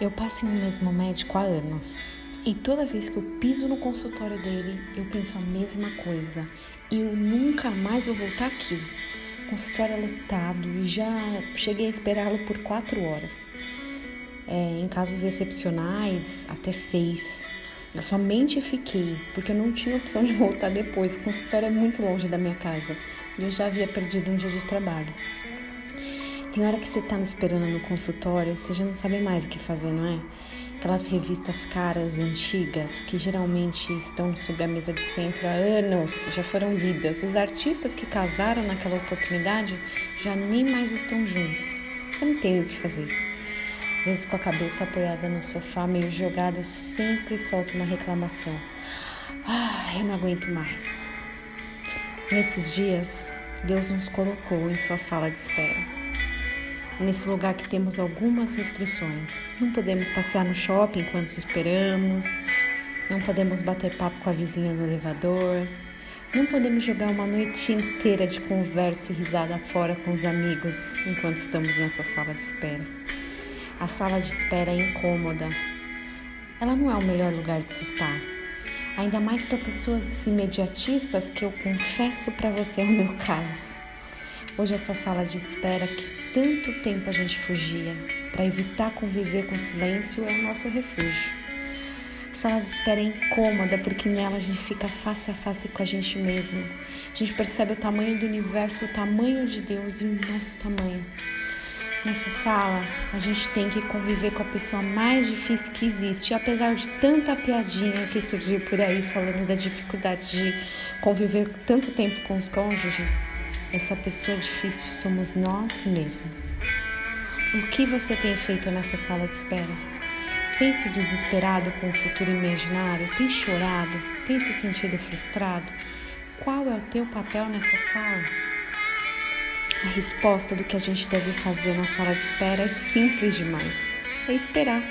Eu passo um mesmo médico há anos e toda vez que eu piso no consultório dele, eu penso a mesma coisa. Eu nunca mais vou voltar aqui. O consultório é lotado e já cheguei a esperá-lo por quatro horas. É, em casos excepcionais, até seis. Eu somente fiquei porque eu não tinha opção de voltar depois. O consultório é muito longe da minha casa e eu já havia perdido um dia de trabalho. Tem hora que você tá me esperando no consultório, você já não sabe mais o que fazer, não é? Aquelas revistas caras antigas que geralmente estão sobre a mesa de centro há anos já foram lidas. Os artistas que casaram naquela oportunidade já nem mais estão juntos. Você não tem o que fazer. Às vezes, com a cabeça apoiada no sofá, meio jogado, eu sempre solto uma reclamação. Ah, eu não aguento mais. Nesses dias, Deus nos colocou em sua sala de espera nesse lugar que temos algumas restrições. Não podemos passear no shopping enquanto esperamos, não podemos bater papo com a vizinha no elevador, não podemos jogar uma noite inteira de conversa e risada fora com os amigos enquanto estamos nessa sala de espera. A sala de espera é incômoda. Ela não é o melhor lugar de se estar. Ainda mais para pessoas imediatistas que eu confesso para você é o meu caso. Hoje essa sala de espera que tanto tempo a gente fugia para evitar conviver com o silêncio é o nosso refúgio. Sala de espera é incômoda porque nela a gente fica face a face com a gente mesmo. A gente percebe o tamanho do universo, o tamanho de Deus e o nosso tamanho. Nessa sala, a gente tem que conviver com a pessoa mais difícil que existe. Apesar de tanta piadinha que surgiu por aí falando da dificuldade de conviver tanto tempo com os cônjuges, essa pessoa difícil somos nós mesmos. O que você tem feito nessa sala de espera? Tem se desesperado com o futuro imaginário? Tem chorado? Tem se sentido frustrado? Qual é o teu papel nessa sala? A resposta do que a gente deve fazer na sala de espera é simples demais. É esperar.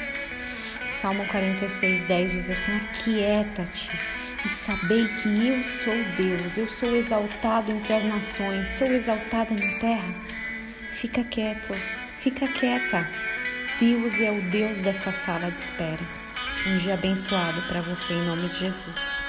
Salmo 46, 10 diz assim: Aquieta-te e saber que eu sou Deus, eu sou exaltado entre as nações, sou exaltado na terra. Fica quieto, fica quieta. Deus é o Deus dessa sala de espera. Um dia abençoado para você em nome de Jesus.